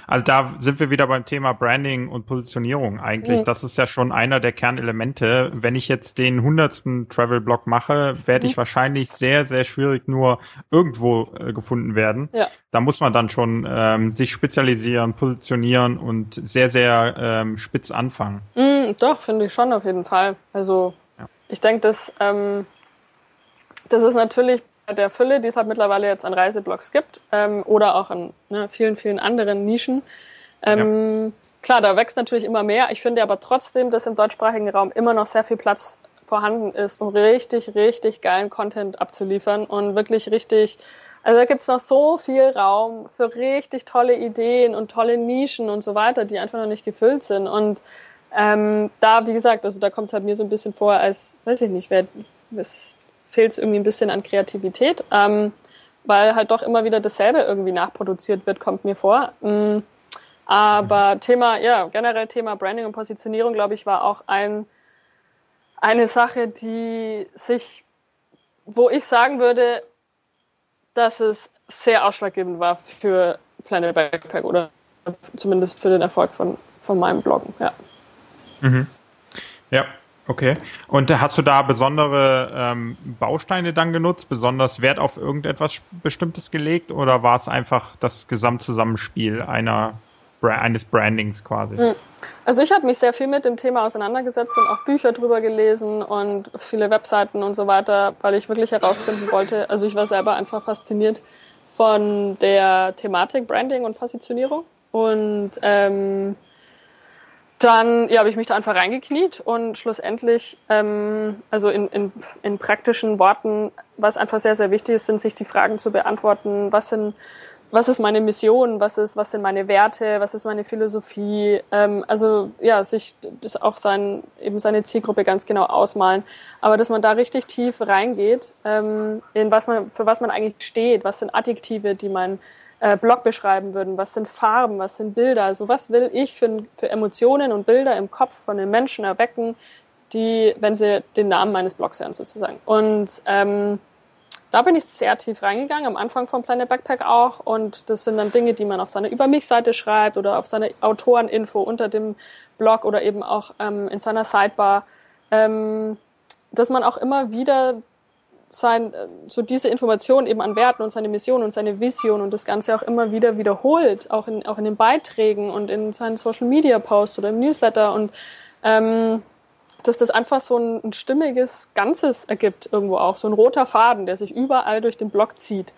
Also da sind wir wieder beim Thema Branding und Positionierung eigentlich. Mhm. Das ist ja schon einer der Kernelemente. Wenn ich jetzt den hundertsten Travel-Blog mache, werde mhm. ich wahrscheinlich sehr, sehr schwierig nur irgendwo äh, gefunden werden. Ja. Da muss man dann schon ähm, sich spezialisieren, positionieren und sehr, sehr ähm, spitz anfangen. Mhm, doch, finde ich schon auf jeden Fall. Also ja. ich denke, dass ähm, das ist natürlich der Fülle, die es halt mittlerweile jetzt an Reiseblogs gibt ähm, oder auch an ne, vielen, vielen anderen Nischen. Ähm, ja. Klar, da wächst natürlich immer mehr. Ich finde aber trotzdem, dass im deutschsprachigen Raum immer noch sehr viel Platz vorhanden ist, um richtig, richtig geilen Content abzuliefern und wirklich richtig, also da gibt's noch so viel Raum für richtig tolle Ideen und tolle Nischen und so weiter, die einfach noch nicht gefüllt sind. Und ähm, da, wie gesagt, also da kommt es halt mir so ein bisschen vor, als, weiß ich nicht, wer, es fehlt es irgendwie ein bisschen an Kreativität, ähm, weil halt doch immer wieder dasselbe irgendwie nachproduziert wird, kommt mir vor. Ähm, aber mhm. Thema, ja, generell Thema Branding und Positionierung, glaube ich, war auch ein, eine Sache, die sich, wo ich sagen würde, dass es sehr ausschlaggebend war für Planet Backpack oder zumindest für den Erfolg von, von meinem Bloggen, ja. Mhm. Ja, Okay. Und hast du da besondere ähm, Bausteine dann genutzt, besonders Wert auf irgendetwas Bestimmtes gelegt oder war es einfach das Gesamtzusammenspiel einer eines Brandings quasi? Hm. Also ich habe mich sehr viel mit dem Thema auseinandergesetzt und auch Bücher drüber gelesen und viele Webseiten und so weiter, weil ich wirklich herausfinden wollte. Also ich war selber einfach fasziniert von der Thematik Branding und Positionierung und ähm, dann ja, habe ich mich da einfach reingekniet und schlussendlich, ähm, also in, in, in praktischen Worten, was einfach sehr, sehr wichtig ist, sind sich die Fragen zu beantworten, was sind was ist meine Mission, was ist, was sind meine Werte, was ist meine Philosophie, ähm, also ja, sich das auch sein, eben seine Zielgruppe ganz genau ausmalen, aber dass man da richtig tief reingeht, ähm, in was man, für was man eigentlich steht, was sind Adjektive, die man äh, Blog beschreiben würden. Was sind Farben, was sind Bilder? Also was will ich für, für Emotionen und Bilder im Kopf von den Menschen erwecken, die, wenn sie den Namen meines Blogs hören sozusagen. Und ähm, da bin ich sehr tief reingegangen, am Anfang vom Planet Backpack auch. Und das sind dann Dinge, die man auf seiner Über mich-Seite schreibt oder auf seiner Autoreninfo unter dem Blog oder eben auch ähm, in seiner Sidebar. Ähm, dass man auch immer wieder sein, äh, so diese Informationen eben an Werten und seine Mission und seine Vision und das Ganze auch immer wieder wiederholt, auch in, auch in den Beiträgen und in seinen Social Media Posts oder im Newsletter und ähm, dass das einfach so ein, ein stimmiges Ganzes ergibt irgendwo auch, so ein roter Faden, der sich überall durch den Blog zieht.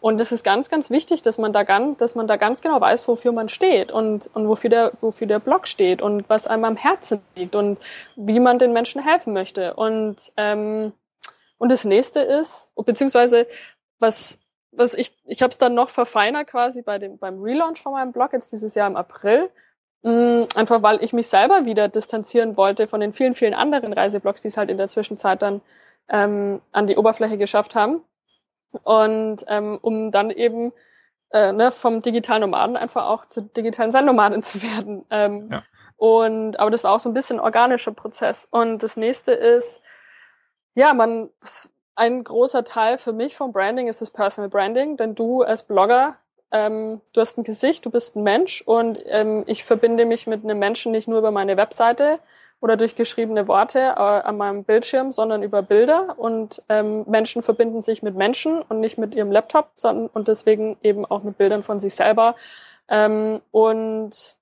Und es ist ganz, ganz wichtig, dass man da ganz, dass man da ganz genau weiß, wofür man steht und, und wofür der, wofür der Blog steht und was einem am Herzen liegt und wie man den Menschen helfen möchte. Und, ähm, und das nächste ist, beziehungsweise was, was ich, ich habe es dann noch verfeinert quasi bei dem, beim Relaunch von meinem Blog jetzt dieses Jahr im April, Mm, einfach weil ich mich selber wieder distanzieren wollte von den vielen, vielen anderen Reiseblogs, die es halt in der Zwischenzeit dann ähm, an die Oberfläche geschafft haben. Und ähm, um dann eben äh, ne, vom digitalen Nomaden einfach auch zu digitalen Sendnomaden zu werden. Ähm, ja. Und aber das war auch so ein bisschen ein organischer Prozess. Und das nächste ist, ja, man ein großer Teil für mich vom Branding ist das Personal Branding, denn du als Blogger ähm, du hast ein Gesicht, du bist ein Mensch und ähm, ich verbinde mich mit einem Menschen nicht nur über meine Webseite oder durch geschriebene Worte äh, an meinem Bildschirm, sondern über Bilder und ähm, Menschen verbinden sich mit Menschen und nicht mit ihrem Laptop, sondern und deswegen eben auch mit Bildern von sich selber. Ähm, und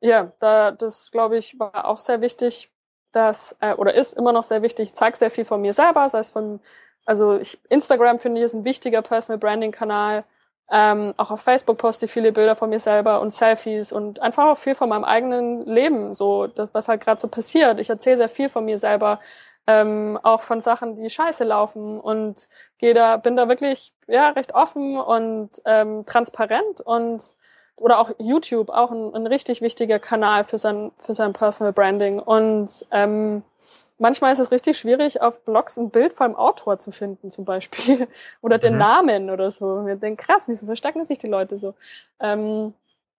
ja, da das glaube ich war auch sehr wichtig, dass äh, oder ist immer noch sehr wichtig. Ich zeige sehr viel von mir selber, sei es von also ich, Instagram finde ich ist ein wichtiger Personal Branding Kanal ähm, auch auf Facebook poste ich viele Bilder von mir selber und Selfies und einfach auch viel von meinem eigenen Leben, so das, was halt gerade so passiert. Ich erzähle sehr viel von mir selber, ähm, auch von Sachen, die scheiße laufen und gehe da, bin da wirklich ja recht offen und ähm, transparent und oder auch YouTube, auch ein, ein richtig wichtiger Kanal für sein für sein Personal Branding und ähm, manchmal ist es richtig schwierig, auf Blogs ein Bild vom Autor zu finden, zum Beispiel. oder den mhm. Namen oder so. Wir denken, krass, wieso verstecken sich die Leute so? Ähm,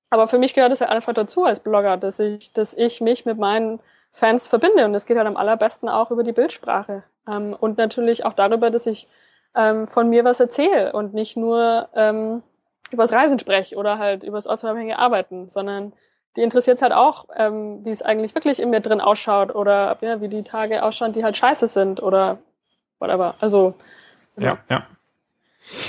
aber für mich gehört es ja einfach dazu als Blogger, dass ich, dass ich mich mit meinen Fans verbinde. Und das geht halt am allerbesten auch über die Bildsprache. Ähm, und natürlich auch darüber, dass ich ähm, von mir was erzähle und nicht nur ähm, übers Reisen spreche oder halt übers ortsunabhängige Arbeiten, sondern die interessiert es halt auch, ähm, wie es eigentlich wirklich in mir drin ausschaut oder ja, wie die Tage ausschauen, die halt scheiße sind oder whatever. Also genau. ja, ja.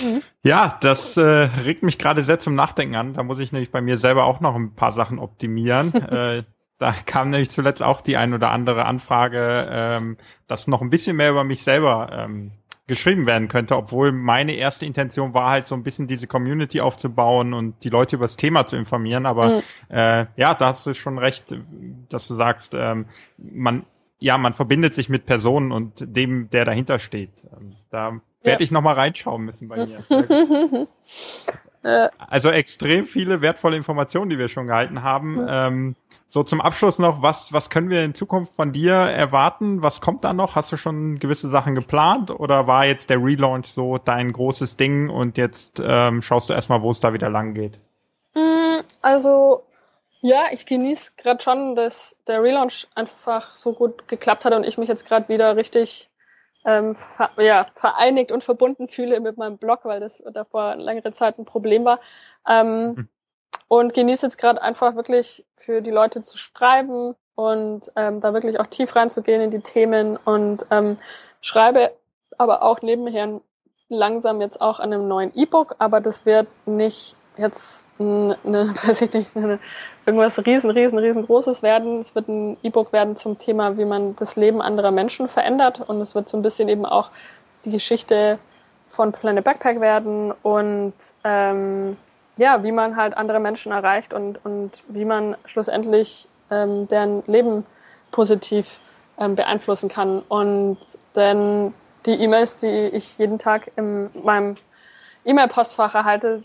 Mhm. Ja, das äh, regt mich gerade sehr zum Nachdenken an. Da muss ich nämlich bei mir selber auch noch ein paar Sachen optimieren. äh, da kam nämlich zuletzt auch die ein oder andere Anfrage, ähm, das noch ein bisschen mehr über mich selber ähm, geschrieben werden könnte, obwohl meine erste Intention war halt so ein bisschen diese Community aufzubauen und die Leute über das Thema zu informieren. Aber mhm. äh, ja, da hast du schon recht, dass du sagst, ähm, man ja, man verbindet sich mit Personen und dem, der dahinter steht. Ähm, da werde ja. ich noch mal reinschauen müssen bei mir. also extrem viele wertvolle Informationen, die wir schon gehalten haben. Mhm. Ähm, so zum Abschluss noch, was, was können wir in Zukunft von dir erwarten? Was kommt da noch? Hast du schon gewisse Sachen geplant oder war jetzt der Relaunch so dein großes Ding und jetzt ähm, schaust du erstmal, wo es da wieder lang geht? Mm, also ja, ich genieße gerade schon, dass der Relaunch einfach so gut geklappt hat und ich mich jetzt gerade wieder richtig ähm, ja, vereinigt und verbunden fühle mit meinem Blog, weil das davor längere Zeit ein Problem war. Ähm, mhm und genieße jetzt gerade einfach wirklich für die Leute zu schreiben und ähm, da wirklich auch tief reinzugehen in die Themen. Und ähm, schreibe aber auch nebenher langsam jetzt auch an einem neuen E-Book, aber das wird nicht jetzt eine, weiß ich nicht, eine, irgendwas riesen, riesen, riesengroßes werden. Es wird ein E-Book werden zum Thema, wie man das Leben anderer Menschen verändert. Und es wird so ein bisschen eben auch die Geschichte von Planet Backpack werden. Und ähm, ja, wie man halt andere Menschen erreicht und, und wie man schlussendlich ähm, deren Leben positiv ähm, beeinflussen kann. Und denn die E-Mails, die ich jeden Tag in meinem E-Mail-Postfach erhalte,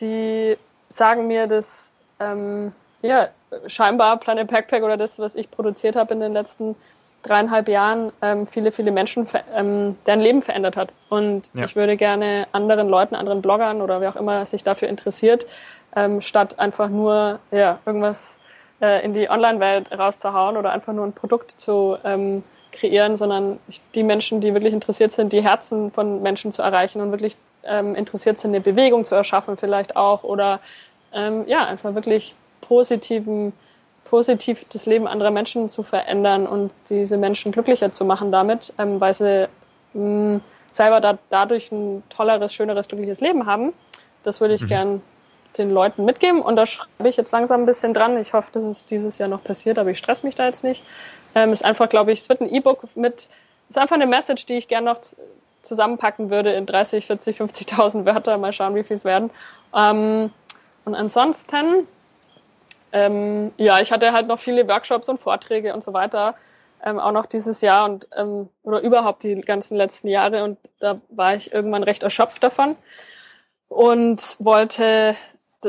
die sagen mir, dass ähm, ja, scheinbar Planet Backpack oder das, was ich produziert habe in den letzten dreieinhalb Jahren ähm, viele, viele Menschen, ähm, deren Leben verändert hat. Und ja. ich würde gerne anderen Leuten, anderen Bloggern oder wer auch immer sich dafür interessiert, ähm, statt einfach nur ja, irgendwas äh, in die Online-Welt rauszuhauen oder einfach nur ein Produkt zu ähm, kreieren, sondern die Menschen, die wirklich interessiert sind, die Herzen von Menschen zu erreichen und wirklich ähm, interessiert sind, eine Bewegung zu erschaffen vielleicht auch oder ähm, ja, einfach wirklich positiven positiv das Leben anderer Menschen zu verändern und diese Menschen glücklicher zu machen damit, ähm, weil sie mh, selber da, dadurch ein tolleres, schöneres, glückliches Leben haben. Das würde ich mhm. gern den Leuten mitgeben und da schreibe ich jetzt langsam ein bisschen dran. Ich hoffe, dass es dieses Jahr noch passiert, aber ich stress mich da jetzt nicht. Ähm, ist einfach, glaube ich, es wird ein E-Book mit, ist einfach eine Message, die ich gern noch zusammenpacken würde in 30, 40, 50.000 Wörter. Mal schauen, wie viel es werden. Ähm, und ansonsten ähm, ja, ich hatte halt noch viele Workshops und Vorträge und so weiter, ähm, auch noch dieses Jahr und ähm, oder überhaupt die ganzen letzten Jahre und da war ich irgendwann recht erschöpft davon und wollte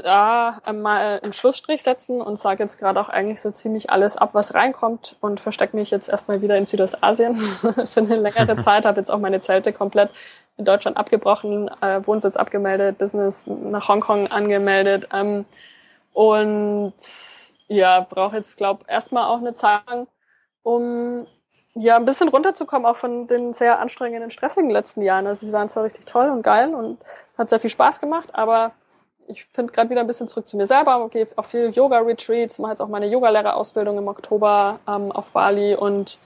da mal einen Schlussstrich setzen und sage jetzt gerade auch eigentlich so ziemlich alles ab, was reinkommt und verstecke mich jetzt erstmal wieder in Südostasien für eine längere Zeit, habe jetzt auch meine Zelte komplett in Deutschland abgebrochen, äh, Wohnsitz abgemeldet, Business nach Hongkong angemeldet, ähm, und ja, brauche jetzt, glaube erstmal auch eine Zeit lang, um ja ein bisschen runterzukommen, auch von den sehr anstrengenden, stressigen letzten Jahren. Also sie waren zwar richtig toll und geil und hat sehr viel Spaß gemacht, aber ich finde gerade wieder ein bisschen zurück zu mir selber, gehe auch viel Yoga-Retreats, mache jetzt auch meine Yogalehrerausbildung im Oktober ähm, auf Bali und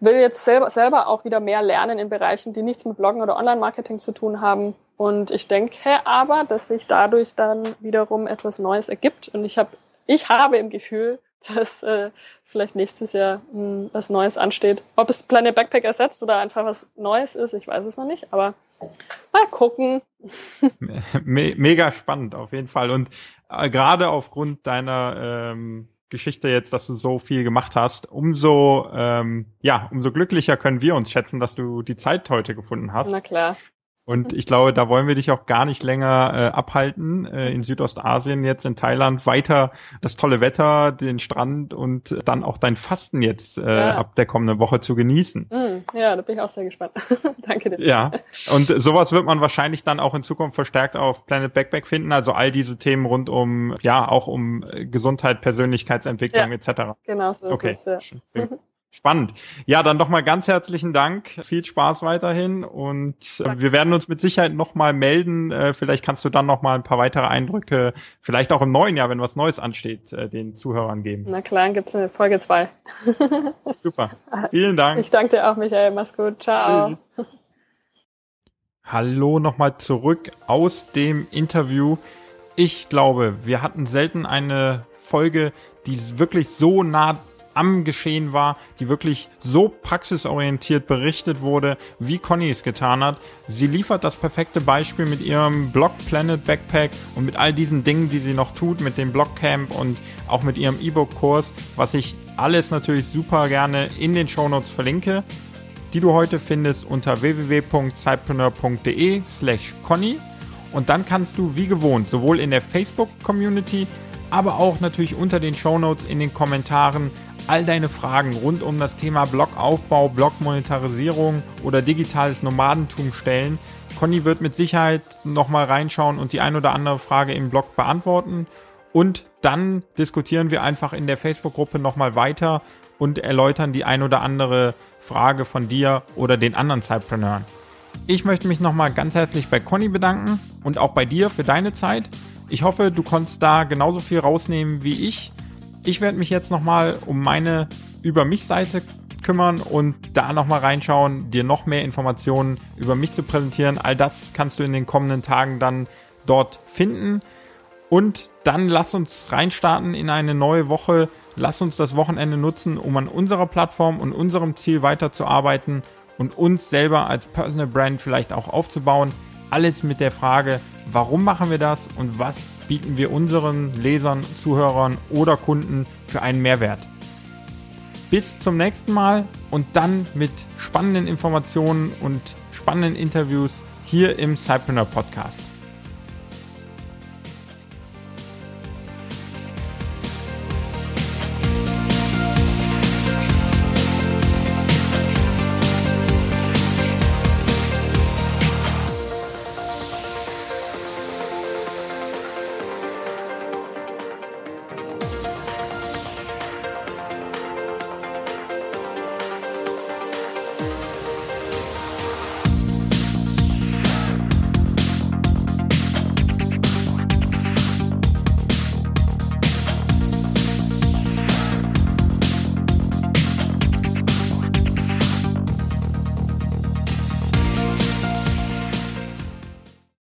will jetzt selber, selber auch wieder mehr lernen in Bereichen, die nichts mit Bloggen oder Online-Marketing zu tun haben. Und ich denke aber, dass sich dadurch dann wiederum etwas Neues ergibt. Und ich habe, ich habe im Gefühl, dass äh, vielleicht nächstes Jahr mh, hm, was Neues ansteht. Ob es Planet Backpack ersetzt oder einfach was Neues ist, ich weiß es noch nicht, aber mal gucken. Me mega spannend auf jeden Fall. Und äh, gerade aufgrund deiner ähm, Geschichte jetzt, dass du so viel gemacht hast, umso ähm, ja, umso glücklicher können wir uns schätzen, dass du die Zeit heute gefunden hast. Na klar. Und ich glaube, da wollen wir dich auch gar nicht länger äh, abhalten. Äh, in Südostasien, jetzt in Thailand, weiter das tolle Wetter, den Strand und dann auch dein Fasten jetzt äh, ja. ab der kommenden Woche zu genießen. Mm, ja, da bin ich auch sehr gespannt. Danke dir. Ja, und sowas wird man wahrscheinlich dann auch in Zukunft verstärkt auf Planet Backpack finden. Also all diese Themen rund um, ja, auch um Gesundheit, Persönlichkeitsentwicklung ja, etc. Genau so okay. ist es. Ja. Spannend. Ja, dann nochmal ganz herzlichen Dank. Viel Spaß weiterhin und äh, wir werden uns mit Sicherheit nochmal melden. Äh, vielleicht kannst du dann nochmal ein paar weitere Eindrücke, vielleicht auch im neuen Jahr, wenn was Neues ansteht, äh, den Zuhörern geben. Na klar, dann gibt's eine Folge zwei. Super. Vielen Dank. Ich danke dir auch, Michael. Mach's gut. Ciao. Tschüss. Hallo nochmal zurück aus dem Interview. Ich glaube, wir hatten selten eine Folge, die wirklich so nah am Geschehen war, die wirklich so praxisorientiert berichtet wurde, wie Conny es getan hat. Sie liefert das perfekte Beispiel mit ihrem Blog Planet Backpack und mit all diesen Dingen, die sie noch tut, mit dem Blogcamp und auch mit ihrem E-Book-Kurs, was ich alles natürlich super gerne in den Shownotes verlinke, die du heute findest unter www.zeitpreneur.de slash Conny. Und dann kannst du wie gewohnt sowohl in der Facebook-Community, aber auch natürlich unter den Shownotes in den Kommentaren all deine Fragen rund um das Thema Blogaufbau, Blogmonetarisierung oder digitales Nomadentum stellen. Conny wird mit Sicherheit nochmal reinschauen und die ein oder andere Frage im Blog beantworten. Und dann diskutieren wir einfach in der Facebook-Gruppe nochmal weiter und erläutern die ein oder andere Frage von dir oder den anderen Zeitpreneuren. Ich möchte mich nochmal ganz herzlich bei Conny bedanken und auch bei dir für deine Zeit. Ich hoffe, du konntest da genauso viel rausnehmen wie ich. Ich werde mich jetzt nochmal um meine Über mich Seite kümmern und da nochmal reinschauen, dir noch mehr Informationen über mich zu präsentieren. All das kannst du in den kommenden Tagen dann dort finden. Und dann lass uns reinstarten in eine neue Woche. Lass uns das Wochenende nutzen, um an unserer Plattform und unserem Ziel weiterzuarbeiten und uns selber als Personal Brand vielleicht auch aufzubauen. Alles mit der Frage, warum machen wir das und was bieten wir unseren Lesern, Zuhörern oder Kunden für einen Mehrwert. Bis zum nächsten Mal und dann mit spannenden Informationen und spannenden Interviews hier im Cypreneur Podcast.